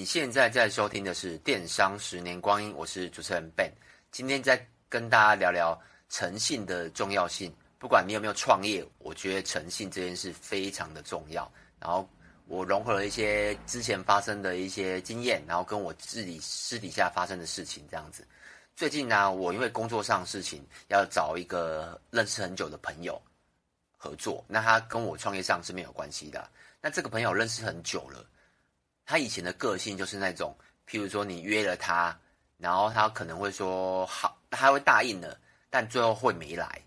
你现在在收听的是《电商十年光阴》，我是主持人 Ben，今天在跟大家聊聊诚信的重要性。不管你有没有创业，我觉得诚信这件事非常的重要。然后我融合了一些之前发生的一些经验，然后跟我自己私底下发生的事情这样子。最近呢，我因为工作上的事情要找一个认识很久的朋友合作，那他跟我创业上是没有关系的。那这个朋友认识很久了。他以前的个性就是那种，譬如说你约了他，然后他可能会说好，他会答应了，但最后会没来，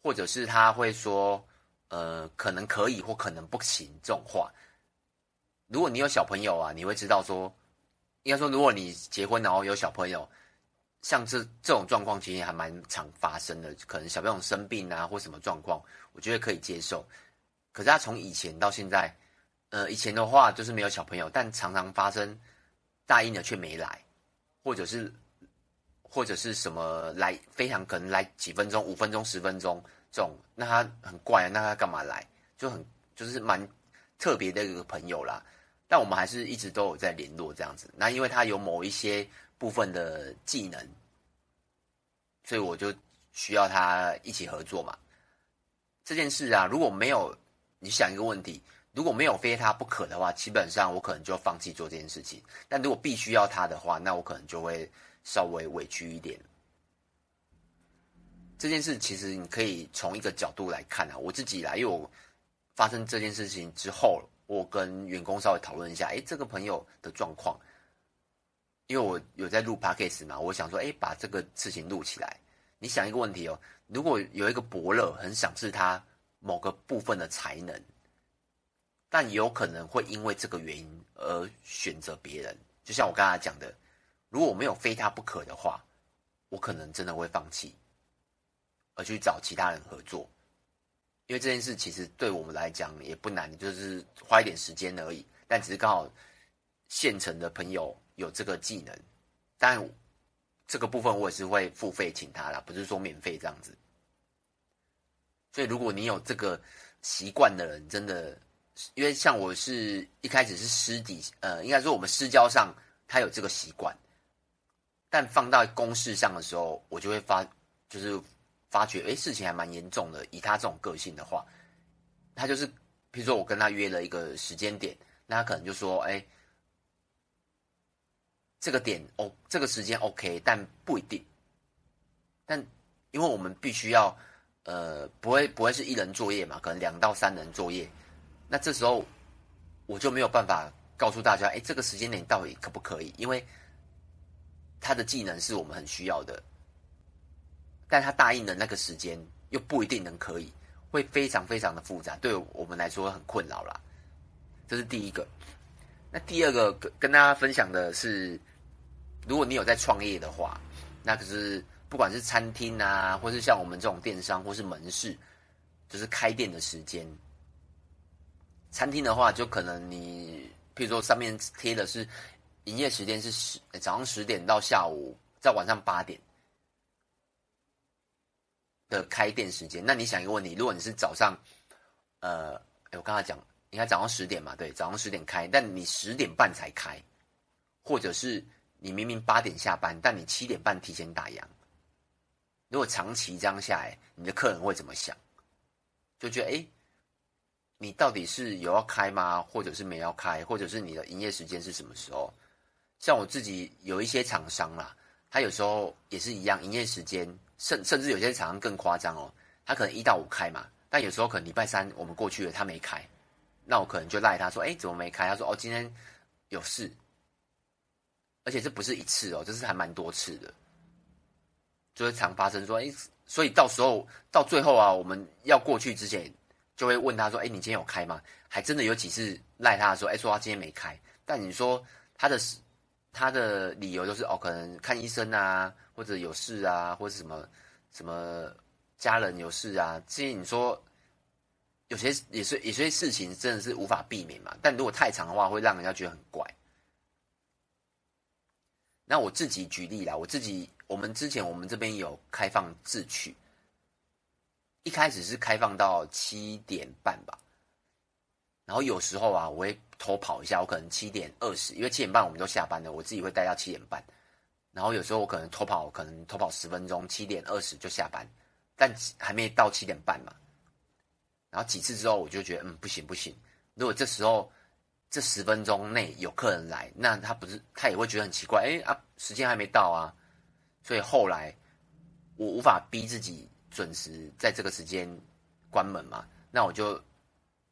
或者是他会说，呃，可能可以或可能不行这种话。如果你有小朋友啊，你会知道说，应该说，如果你结婚然后有小朋友，像这这种状况其实还蛮常发生的，可能小朋友生病啊或什么状况，我觉得可以接受。可是他从以前到现在。呃，以前的话就是没有小朋友，但常常发生大一的却没来，或者是或者是什么来非常可能来几分钟、五分钟、十分钟这种，那他很怪，那他干嘛来？就很就是蛮特别的一个朋友啦。但我们还是一直都有在联络这样子。那因为他有某一些部分的技能，所以我就需要他一起合作嘛。这件事啊，如果没有，你想一个问题。如果没有非他不可的话，基本上我可能就放弃做这件事情。但如果必须要他的话，那我可能就会稍微委屈一点。这件事其实你可以从一个角度来看啊，我自己来，因为我发生这件事情之后，我跟员工稍微讨论一下，诶，这个朋友的状况，因为我有在录 podcast 嘛，我想说，诶，把这个事情录起来。你想一个问题哦，如果有一个伯乐很赏识他某个部分的才能。但也有可能会因为这个原因而选择别人，就像我刚才讲的，如果我没有非他不可的话，我可能真的会放弃，而去找其他人合作。因为这件事其实对我们来讲也不难，就是花一点时间而已。但只是刚好现成的朋友有这个技能，但这个部分我也是会付费请他啦，不是说免费这样子。所以如果你有这个习惯的人，真的。因为像我是一开始是私底，呃，应该说我们私交上他有这个习惯，但放到公事上的时候，我就会发，就是发觉，哎，事情还蛮严重的。以他这种个性的话，他就是，比如说我跟他约了一个时间点，那他可能就说，哎，这个点哦，这个时间 OK，但不一定。但因为我们必须要，呃，不会不会是一人作业嘛，可能两到三人作业。那这时候我就没有办法告诉大家，哎，这个时间点到底可不可以？因为他的技能是我们很需要的，但他答应的那个时间又不一定能可以，会非常非常的复杂，对我们来说很困扰啦。这是第一个。那第二个跟跟大家分享的是，如果你有在创业的话，那可是不管是餐厅啊，或是像我们这种电商，或是门市，就是开店的时间。餐厅的话，就可能你，譬如说上面贴的是营业时间是十早上十点到下午在晚上八点的开店时间。那你想一个问题，如果你是早上，呃，我刚才讲应该早上十点嘛，对，早上十点开，但你十点半才开，或者是你明明八点下班，但你七点半提前打烊。如果长期这样下来，你的客人会怎么想？就觉得哎。诶你到底是有要开吗？或者是没要开？或者是你的营业时间是什么时候？像我自己有一些厂商啦，他有时候也是一样，营业时间甚甚至有些厂商更夸张哦，他可能一到五开嘛，但有时候可能礼拜三我们过去了，他没开，那我可能就赖他说，哎，怎么没开？他说，哦，今天有事，而且这不是一次哦，这是还蛮多次的，就会常发生说，哎，所以到时候到最后啊，我们要过去之前。就会问他说：“哎，你今天有开吗？”还真的有几次赖他说：“哎，说他今天没开。”但你说他的他的理由就是哦，可能看医生啊，或者有事啊，或者什么什么家人有事啊。这些你说有些也是有些事情真的是无法避免嘛。但如果太长的话，会让人家觉得很怪。那我自己举例啦，我自己我们之前我们这边有开放自取。一开始是开放到七点半吧，然后有时候啊，我会偷跑一下，我可能七点二十，因为七点半我们都下班了，我自己会待到七点半。然后有时候我可能偷跑，可能偷跑十分钟，七点二十就下班，但还没到七点半嘛。然后几次之后，我就觉得嗯，不行不行，如果这时候这十分钟内有客人来，那他不是他也会觉得很奇怪，哎啊，时间还没到啊。所以后来我无法逼自己准时在这个时间关门嘛，那我就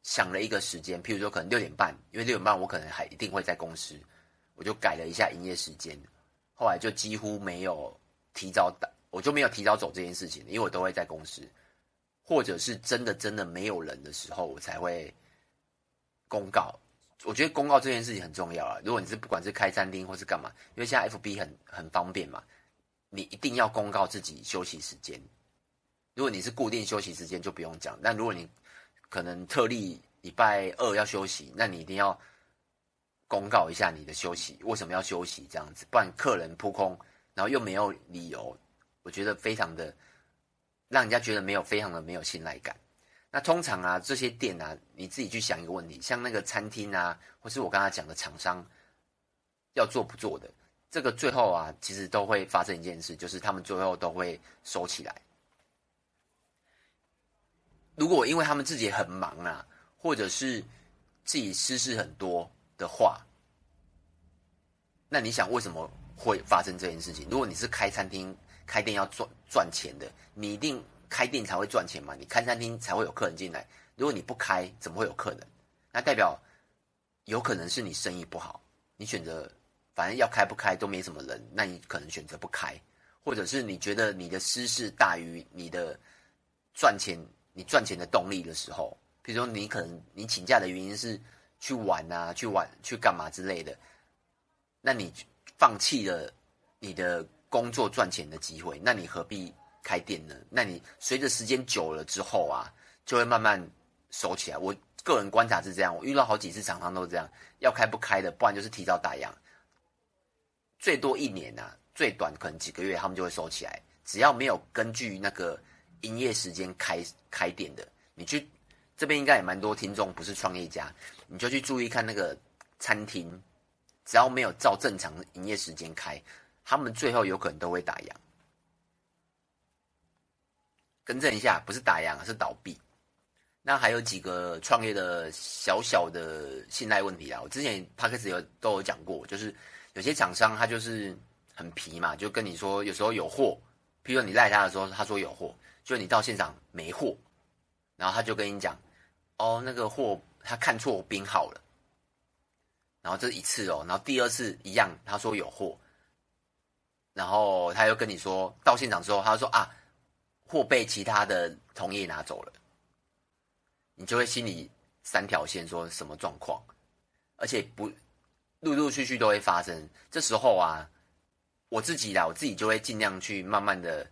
想了一个时间，譬如说可能六点半，因为六点半我可能还一定会在公司，我就改了一下营业时间。后来就几乎没有提早打，我就没有提早走这件事情，因为我都会在公司，或者是真的真的没有人的时候，我才会公告。我觉得公告这件事情很重要啊。如果你是不管是开餐厅或是干嘛，因为现在 FB 很很方便嘛，你一定要公告自己休息时间。如果你是固定休息时间，就不用讲。但如果你可能特例礼拜二要休息，那你一定要。公告一下你的休息，为什么要休息？这样子，不然客人扑空，然后又没有理由，我觉得非常的让人家觉得没有非常的没有信赖感。那通常啊，这些店啊，你自己去想一个问题，像那个餐厅啊，或是我刚才讲的厂商要做不做的，这个最后啊，其实都会发生一件事，就是他们最后都会收起来。如果因为他们自己很忙啊，或者是自己私事很多。的话，那你想为什么会发生这件事情？如果你是开餐厅、开店要赚赚钱的，你一定开店才会赚钱嘛？你开餐厅才会有客人进来。如果你不开，怎么会有客人？那代表有可能是你生意不好，你选择反正要开不开都没什么人，那你可能选择不开，或者是你觉得你的私事大于你的赚钱，你赚钱的动力的时候，比如说你可能你请假的原因是。去玩啊，去玩，去干嘛之类的？那你放弃了你的工作赚钱的机会，那你何必开店呢？那你随着时间久了之后啊，就会慢慢收起来。我个人观察是这样，我遇到好几次厂商都是这样，要开不开的，不然就是提早打烊，最多一年啊，最短可能几个月，他们就会收起来。只要没有根据那个营业时间开开店的，你去。这边应该也蛮多听众不是创业家，你就去注意看那个餐厅，只要没有照正常营业时间开，他们最后有可能都会打烊。更正一下，不是打烊，是倒闭。那还有几个创业的小小的信赖问题啊，我之前 Podcast 有都有讲过，就是有些厂商他就是很皮嘛，就跟你说有时候有货，譬如说你赖他的时候，他说有货，就你到现场没货，然后他就跟你讲。哦，那个货他看错编号了，然后这一次哦，然后第二次一样，他说有货，然后他又跟你说到现场之后，他说啊，货被其他的同业拿走了，你就会心里三条线，说什么状况？而且不陆陆续续都会发生，这时候啊，我自己啦，我自己就会尽量去慢慢的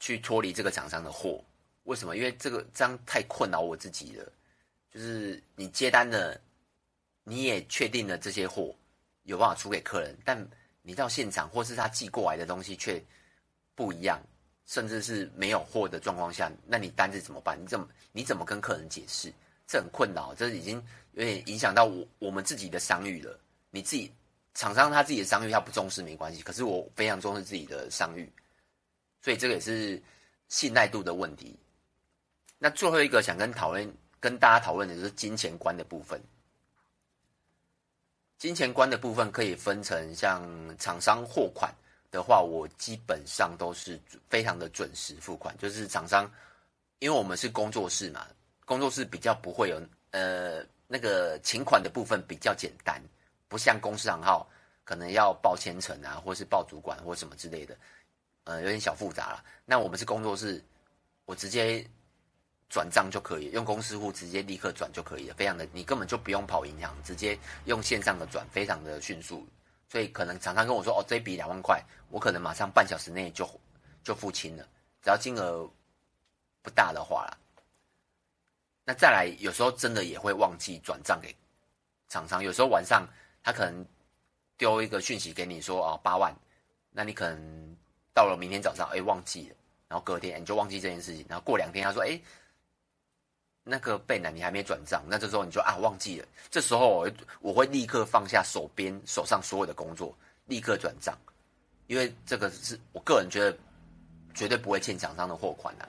去脱离这个厂商的货。为什么？因为这个这样太困扰我自己了。就是你接单了，你也确定了这些货有办法出给客人，但你到现场或是他寄过来的东西却不一样，甚至是没有货的状况下，那你单子怎么办？你怎么你怎么跟客人解释？这很困扰，这已经有点影响到我我们自己的商誉了。你自己厂商他自己的商誉他不重视没关系，可是我非常重视自己的商誉，所以这个也是信赖度的问题。那最后一个想跟讨论、跟大家讨论的就是金钱观的部分。金钱观的部分可以分成像厂商货款的话，我基本上都是非常的准时付款。就是厂商，因为我们是工作室嘛，工作室比较不会有呃那个请款的部分比较简单，不像公司行号可能要报签成啊，或是报主管或什么之类的，呃有点小复杂了。那我们是工作室，我直接。转账就可以，用公司户直接立刻转就可以了，非常的，你根本就不用跑银行，直接用线上的转，非常的迅速。所以可能常常跟我说，哦，这笔两万块，我可能马上半小时内就就付清了，只要金额不大的话啦。那再来，有时候真的也会忘记转账给厂商，有时候晚上他可能丢一个讯息给你说，哦，八万，那你可能到了明天早上，哎，忘记了，然后隔天你就忘记这件事情，然后过两天他说，哎。那个备呢，你还没转账，那这时候你就啊忘记了，这时候我我会立刻放下手边手上所有的工作，立刻转账，因为这个是我个人觉得绝对不会欠厂商的货款的。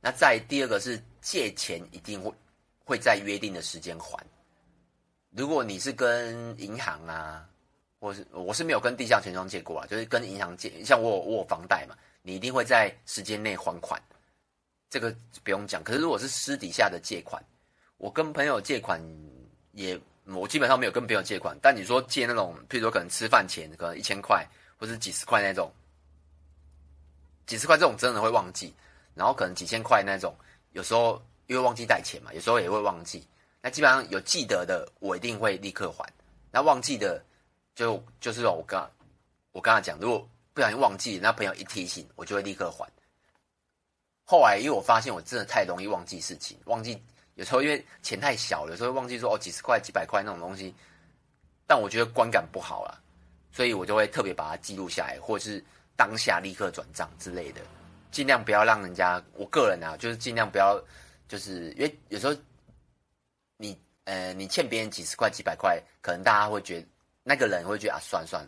那再第二个是借钱一定会会在约定的时间还。如果你是跟银行啊，或是我是没有跟地下钱庄借过啊，就是跟银行借，像我我有房贷嘛，你一定会在时间内还款。这个不用讲，可是如果是私底下的借款，我跟朋友借款也，我基本上没有跟朋友借款。但你说借那种，譬如说可能吃饭钱，可能一千块或者几十块那种，几十块这种真的会忘记，然后可能几千块那种，有时候因为忘记带钱嘛，有时候也会忘记。那基本上有记得的，我一定会立刻还。那忘记的就，就是我刚我刚才讲，如果不小心忘记，那朋友一提醒，我就会立刻还。后来，因为我发现我真的太容易忘记事情，忘记有时候因为钱太小了，有时候忘记说哦几十块、几百块那种东西，但我觉得观感不好啦，所以我就会特别把它记录下来，或者是当下立刻转账之类的，尽量不要让人家。我个人啊，就是尽量不要，就是因为有时候你呃你欠别人几十块、几百块，可能大家会觉得那个人会觉得啊算算，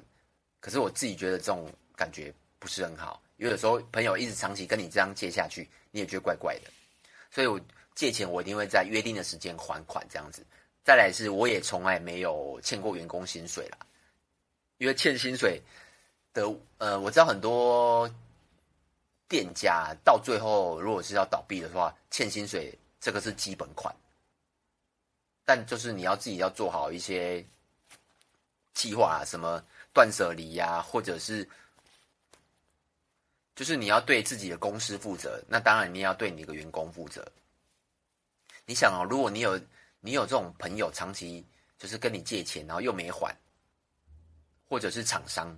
可是我自己觉得这种感觉不是很好。因为有时候朋友一直长期跟你这样借下去，你也觉得怪怪的，所以我借钱我一定会在约定的时间还款这样子。再来是，我也从来没有欠过员工薪水啦，因为欠薪水的，呃，我知道很多店家到最后如果是要倒闭的话，欠薪水这个是基本款，但就是你要自己要做好一些计划啊，什么断舍离呀，或者是。就是你要对自己的公司负责，那当然你也要对你的员工负责。你想哦，如果你有你有这种朋友长期就是跟你借钱，然后又没还，或者是厂商，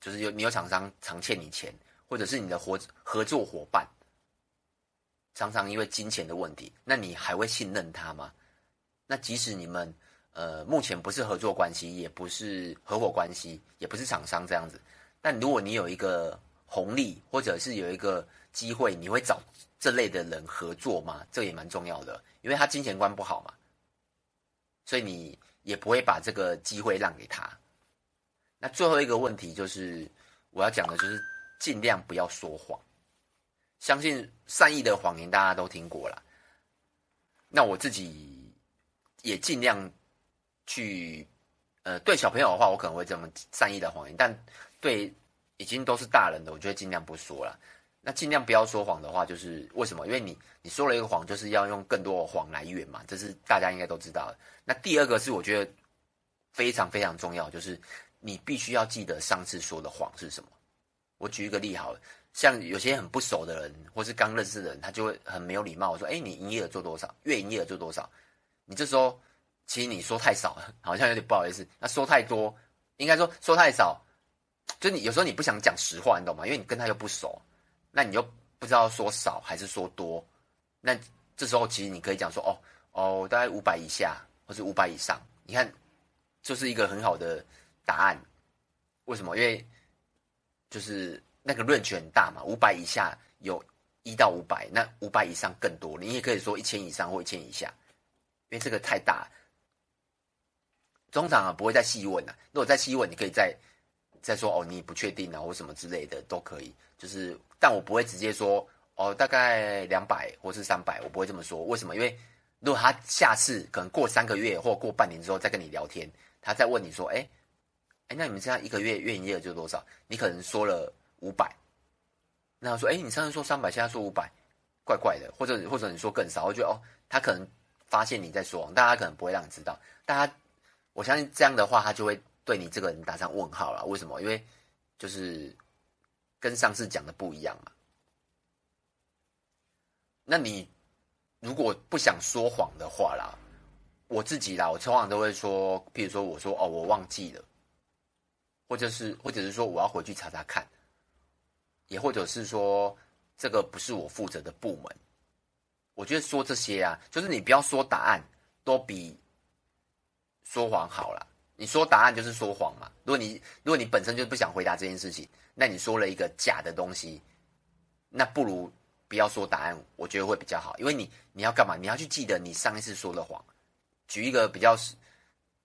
就是有你有厂商常欠你钱，或者是你的合合作伙伴，常常因为金钱的问题，那你还会信任他吗？那即使你们呃目前不是合作关系，也不是合伙关系，也不是厂商这样子，但如果你有一个。红利，或者是有一个机会，你会找这类的人合作吗？这也蛮重要的，因为他金钱观不好嘛，所以你也不会把这个机会让给他。那最后一个问题就是我要讲的，就是尽量不要说谎。相信善意的谎言大家都听过了，那我自己也尽量去，呃，对小朋友的话，我可能会这么善意的谎言，但对。已经都是大人的，我觉得尽量不说了。那尽量不要说谎的话，就是为什么？因为你你说了一个谎，就是要用更多的谎来圆嘛，这是大家应该都知道的。那第二个是我觉得非常非常重要，就是你必须要记得上次说的谎是什么。我举一个例好了，像有些很不熟的人，或是刚认识的人，他就会很没有礼貌，我说：“哎，你营业额做多少？月营业额做多少？”你这时候其实你说太少了，好像有点不好意思。那说太多，应该说说太少。就你有时候你不想讲实话，你懂吗？因为你跟他又不熟，那你又不知道说少还是说多。那这时候其实你可以讲说，哦哦，大概五百以下，或是五百以上。你看，就是一个很好的答案。为什么？因为就是那个 range 很大嘛，五百以下有一到五百，那五百以上更多。你也可以说一千以上或一千以下，因为这个太大。通常啊不会再细问了。如果再细问，你可以再。再说哦，你不确定啊，或什么之类的都可以，就是，但我不会直接说哦，大概两百或是三百，我不会这么说。为什么？因为如果他下次可能过三个月或过半年之后再跟你聊天，他再问你说，哎，哎，那你们现在一个月月营业额就多少？你可能说了五百，那他说，哎，你上次说三百，现在说五百，怪怪的，或者或者你说更少，我觉得哦，他可能发现你在说谎，但他可能不会让你知道，但他我相信这样的话，他就会。对你这个人打上问号了，为什么？因为就是跟上次讲的不一样嘛。那你如果不想说谎的话啦，我自己啦，我通常都会说，譬如说我说哦，我忘记了，或者是或者是说我要回去查查看，也或者是说这个不是我负责的部门。我觉得说这些啊，就是你不要说答案，都比说谎好了。你说答案就是说谎嘛？如果你如果你本身就不想回答这件事情，那你说了一个假的东西，那不如不要说答案，我觉得会比较好，因为你你要干嘛？你要去记得你上一次说的谎。举一个比较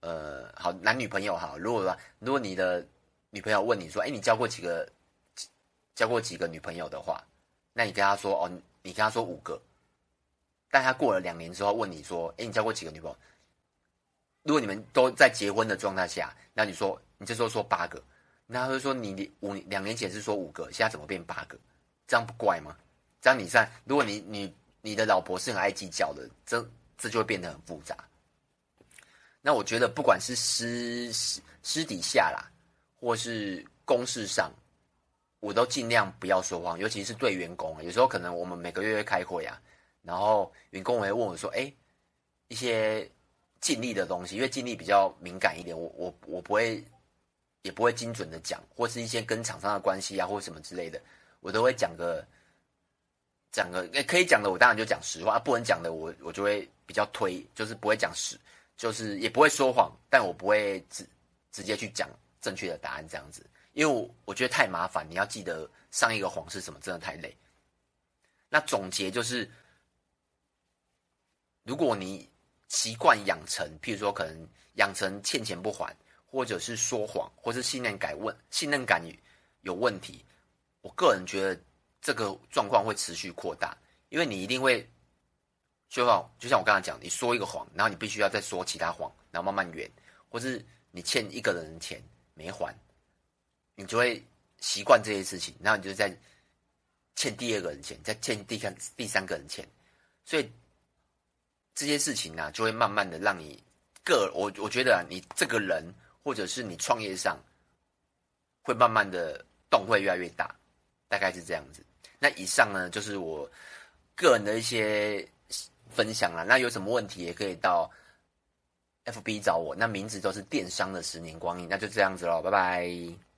呃好男女朋友哈，如果如果你的女朋友问你说，哎，你交过几个交过几个女朋友的话，那你跟她说哦，你跟她说五个，但他过了两年之后问你说，哎，你交过几个女朋友？如果你们都在结婚的状态下，那你说你这时候说八个，那他会说你五两年前是说五个，现在怎么变八个？这样不怪吗？这样你算，如果你你你的老婆是很爱计较的，这这就会变得很复杂。那我觉得不管是私私私底下啦，或是公事上，我都尽量不要说谎，尤其是对员工啊。有时候可能我们每个月会开会啊，然后员工会问我说：“哎，一些尽力的东西，因为尽力比较敏感一点，我我我不会，也不会精准的讲，或是一些跟厂商的关系啊，或什么之类的。”我都会讲个讲个，诶，可以讲的我当然就讲实话，不能讲的我我就会比较推，就是不会讲实，就是也不会说谎，但我不会直直接去讲正确的答案这样子，因为我我觉得太麻烦，你要记得上一个谎是什么，真的太累。那总结就是，如果你习惯养成，譬如说可能养成欠钱不还，或者是说谎，或是信任感问信任感有问题。我个人觉得这个状况会持续扩大，因为你一定会，就像就像我刚才讲，你说一个谎，然后你必须要再说其他谎，然后慢慢圆，或是你欠一个人的钱没还，你就会习惯这些事情，然后你就再欠第二个人钱，再欠第三第三个人钱，所以这些事情呢、就会慢慢的让你个我我觉得啊，你这个人或者是你创业上，会慢慢的洞会越来越大。大概是这样子。那以上呢，就是我个人的一些分享啦。那有什么问题也可以到 FB 找我。那名字都是电商的十年光阴。那就这样子喽，拜拜。